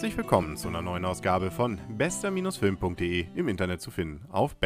Herzlich willkommen zu einer neuen Ausgabe von bester-film.de im Internet zu finden auf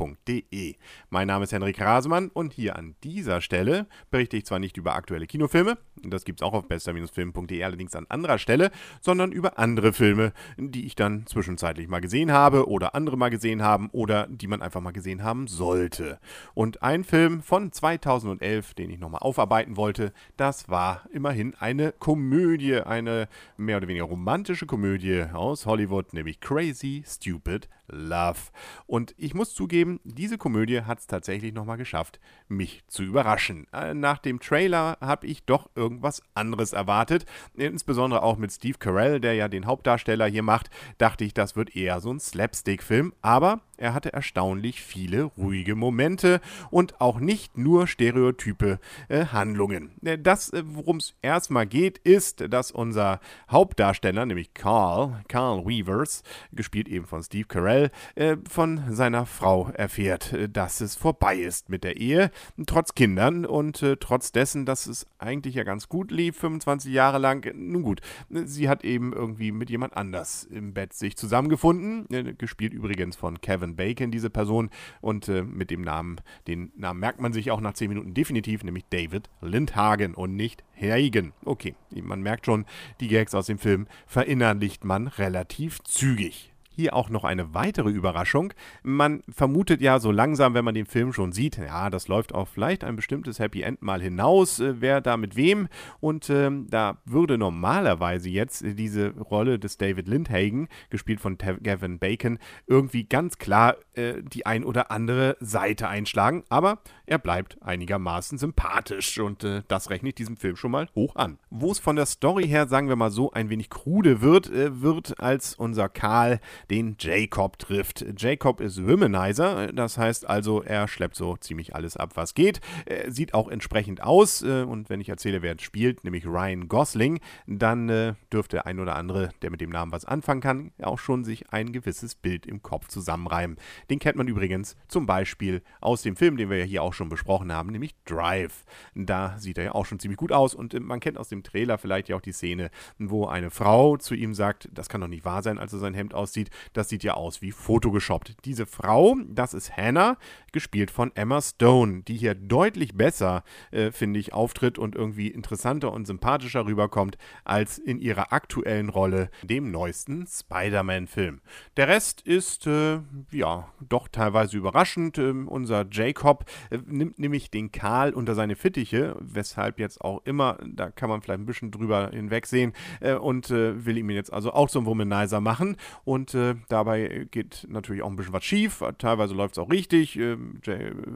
bester-film.de. Mein Name ist Henrik Rasemann und hier an dieser Stelle berichte ich zwar nicht über aktuelle Kinofilme, das gibt es auch auf bester-film.de, allerdings an anderer Stelle, sondern über andere Filme, die ich dann zwischenzeitlich mal gesehen habe oder andere mal gesehen haben oder die man einfach mal gesehen haben sollte. Und ein Film von 2011, den ich nochmal aufarbeiten wollte, das war immerhin eine Komödie, eine mehr oder weniger romantische Komödie aus Hollywood, nämlich Crazy Stupid Love. Und ich muss zugeben, diese Komödie hat es tatsächlich nochmal geschafft, mich zu überraschen. Äh, nach dem Trailer habe ich doch irgendwas anderes erwartet. Insbesondere auch mit Steve Carell, der ja den Hauptdarsteller hier macht, dachte ich, das wird eher so ein Slapstick-Film. Aber er hatte erstaunlich viele ruhige Momente und auch nicht nur stereotype äh, Handlungen. Äh, das, äh, worum es erstmal geht, ist, dass unser Hauptdarsteller, nämlich Carl, Carl Weavers, gespielt eben von Steve Carell, äh, von seiner Frau erfährt, äh, dass es vorbei ist mit der Ehe, trotz Kindern und äh, trotz dessen, dass es eigentlich ja ganz gut lief, 25 Jahre lang. Nun gut, sie hat eben irgendwie mit jemand anders im Bett sich zusammengefunden, gespielt übrigens von Kevin Kevin Bacon, diese Person. Und äh, mit dem Namen, den Namen merkt man sich auch nach 10 Minuten definitiv, nämlich David Lindhagen und nicht Hagen. Okay, man merkt schon, die Gags aus dem Film verinnerlicht man relativ zügig. Hier auch noch eine weitere Überraschung. Man vermutet ja so langsam, wenn man den Film schon sieht, ja, das läuft auf vielleicht ein bestimmtes Happy End mal hinaus, äh, wer da mit wem. Und ähm, da würde normalerweise jetzt diese Rolle des David Lindhagen, gespielt von Gavin Bacon, irgendwie ganz klar äh, die ein oder andere Seite einschlagen. Aber er bleibt einigermaßen sympathisch und äh, das rechne ich diesem Film schon mal hoch an. Wo es von der Story her, sagen wir mal so, ein wenig krude wird, äh, wird als unser Karl den Jacob trifft. Jacob ist Womanizer, das heißt also, er schleppt so ziemlich alles ab, was geht. Er sieht auch entsprechend aus äh, und wenn ich erzähle, wer spielt, nämlich Ryan Gosling, dann äh, dürfte ein oder andere, der mit dem Namen was anfangen kann, auch schon sich ein gewisses Bild im Kopf zusammenreimen. Den kennt man übrigens zum Beispiel aus dem Film, den wir ja hier auch schon besprochen haben, nämlich Drive. Da sieht er ja auch schon ziemlich gut aus und äh, man kennt aus dem Trailer vielleicht ja auch die Szene, wo eine Frau zu ihm sagt, das kann doch nicht wahr sein, als er sein Hemd aussieht, das sieht ja aus wie Photoshoppt. Diese Frau, das ist Hannah, gespielt von Emma Stone, die hier deutlich besser, äh, finde ich, auftritt und irgendwie interessanter und sympathischer rüberkommt als in ihrer aktuellen Rolle, dem neuesten Spider-Man-Film. Der Rest ist, äh, ja, doch teilweise überraschend. Äh, unser Jacob äh, nimmt nämlich den Karl unter seine Fittiche, weshalb jetzt auch immer, da kann man vielleicht ein bisschen drüber hinwegsehen, äh, und äh, will ihm jetzt also auch zum Womanizer machen und äh, dabei geht natürlich auch ein bisschen was schief. Teilweise läuft es auch richtig. Ähm,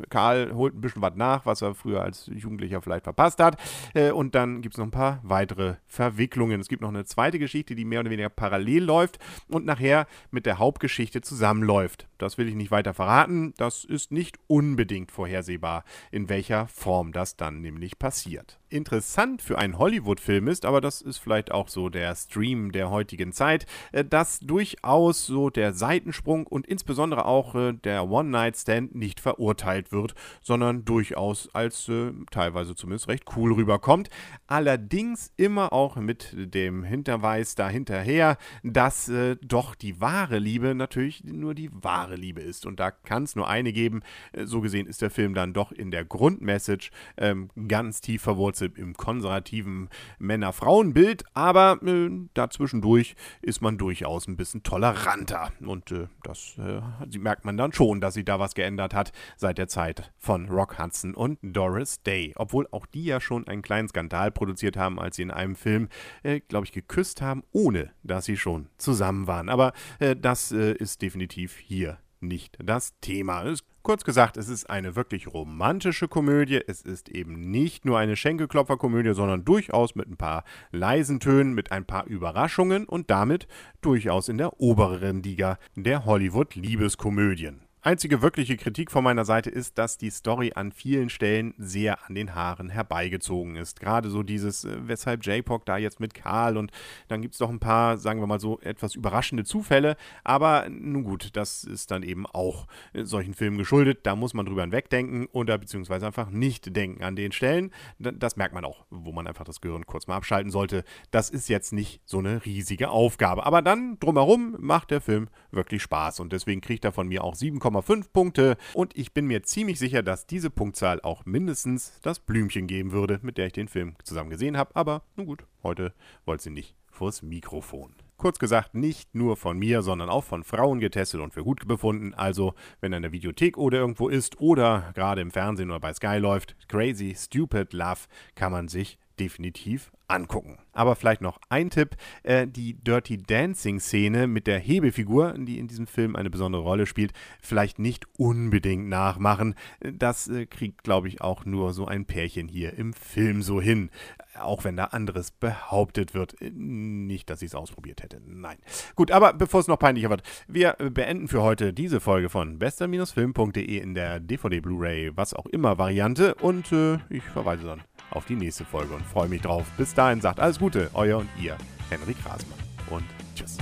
Karl holt ein bisschen was nach, was er früher als Jugendlicher vielleicht verpasst hat. Äh, und dann gibt es noch ein paar weitere Verwicklungen. Es gibt noch eine zweite Geschichte, die mehr oder weniger parallel läuft und nachher mit der Hauptgeschichte zusammenläuft. Das will ich nicht weiter verraten. Das ist nicht unbedingt vorhersehbar, in welcher Form das dann nämlich passiert. Interessant für einen Hollywood-Film ist, aber das ist vielleicht auch so der Stream der heutigen Zeit, äh, dass durchaus so der Seitensprung und insbesondere auch äh, der One-Night-Stand nicht verurteilt wird, sondern durchaus als äh, teilweise zumindest recht cool rüberkommt. Allerdings immer auch mit dem Hinterweis dahinterher, dass äh, doch die wahre Liebe natürlich nur die wahre Liebe ist. Und da kann es nur eine geben. Äh, so gesehen ist der Film dann doch in der Grundmessage ähm, ganz tief verwurzelt im konservativen Männer-Frauen-Bild, aber äh, dazwischendurch ist man durchaus ein bisschen toleranter. Und äh, das äh, merkt man dann schon, dass sich da was geändert hat seit der Zeit von Rock Hudson und Doris Day. Obwohl auch die ja schon einen kleinen Skandal produziert haben, als sie in einem Film, äh, glaube ich, geküsst haben, ohne dass sie schon zusammen waren. Aber äh, das äh, ist definitiv hier nicht das Thema. Es Kurz gesagt, es ist eine wirklich romantische Komödie. Es ist eben nicht nur eine Schenkelklopferkomödie, sondern durchaus mit ein paar leisen Tönen, mit ein paar Überraschungen und damit durchaus in der oberen Liga der Hollywood-Liebeskomödien. Einzige wirkliche Kritik von meiner Seite ist, dass die Story an vielen Stellen sehr an den Haaren herbeigezogen ist. Gerade so dieses, äh, weshalb J-Pop da jetzt mit Karl und dann gibt es noch ein paar, sagen wir mal so, etwas überraschende Zufälle. Aber nun gut, das ist dann eben auch äh, solchen Filmen geschuldet. Da muss man drüber hinwegdenken oder beziehungsweise einfach nicht denken an den Stellen. Das merkt man auch, wo man einfach das Gehirn kurz mal abschalten sollte. Das ist jetzt nicht so eine riesige Aufgabe. Aber dann drumherum macht der Film wirklich Spaß und deswegen kriegt er von mir auch 7, 7,5 Punkte und ich bin mir ziemlich sicher, dass diese Punktzahl auch mindestens das Blümchen geben würde, mit der ich den Film zusammen gesehen habe. Aber nun gut, heute wollte sie nicht vors Mikrofon. Kurz gesagt, nicht nur von mir, sondern auch von Frauen getestet und für gut befunden. Also, wenn er in der Videothek oder irgendwo ist oder gerade im Fernsehen oder bei Sky läuft, Crazy Stupid Love kann man sich definitiv angucken. Aber vielleicht noch ein Tipp: äh, Die Dirty Dancing-Szene mit der Hebefigur, die in diesem Film eine besondere Rolle spielt, vielleicht nicht unbedingt nachmachen. Das äh, kriegt, glaube ich, auch nur so ein Pärchen hier im Film so hin. Auch wenn da anderes behauptet wird. Äh, nicht, dass ich es ausprobiert hätte. Nein. Gut, aber bevor es noch peinlicher wird, wir beenden für heute diese Folge von bester-film.de in der DVD, Blu-ray, was auch immer Variante. Und äh, ich verweise dann auf die nächste Folge und freue mich drauf. Bis dahin sagt alles Gute, euer und ihr, Henrik Rasmann. Und tschüss.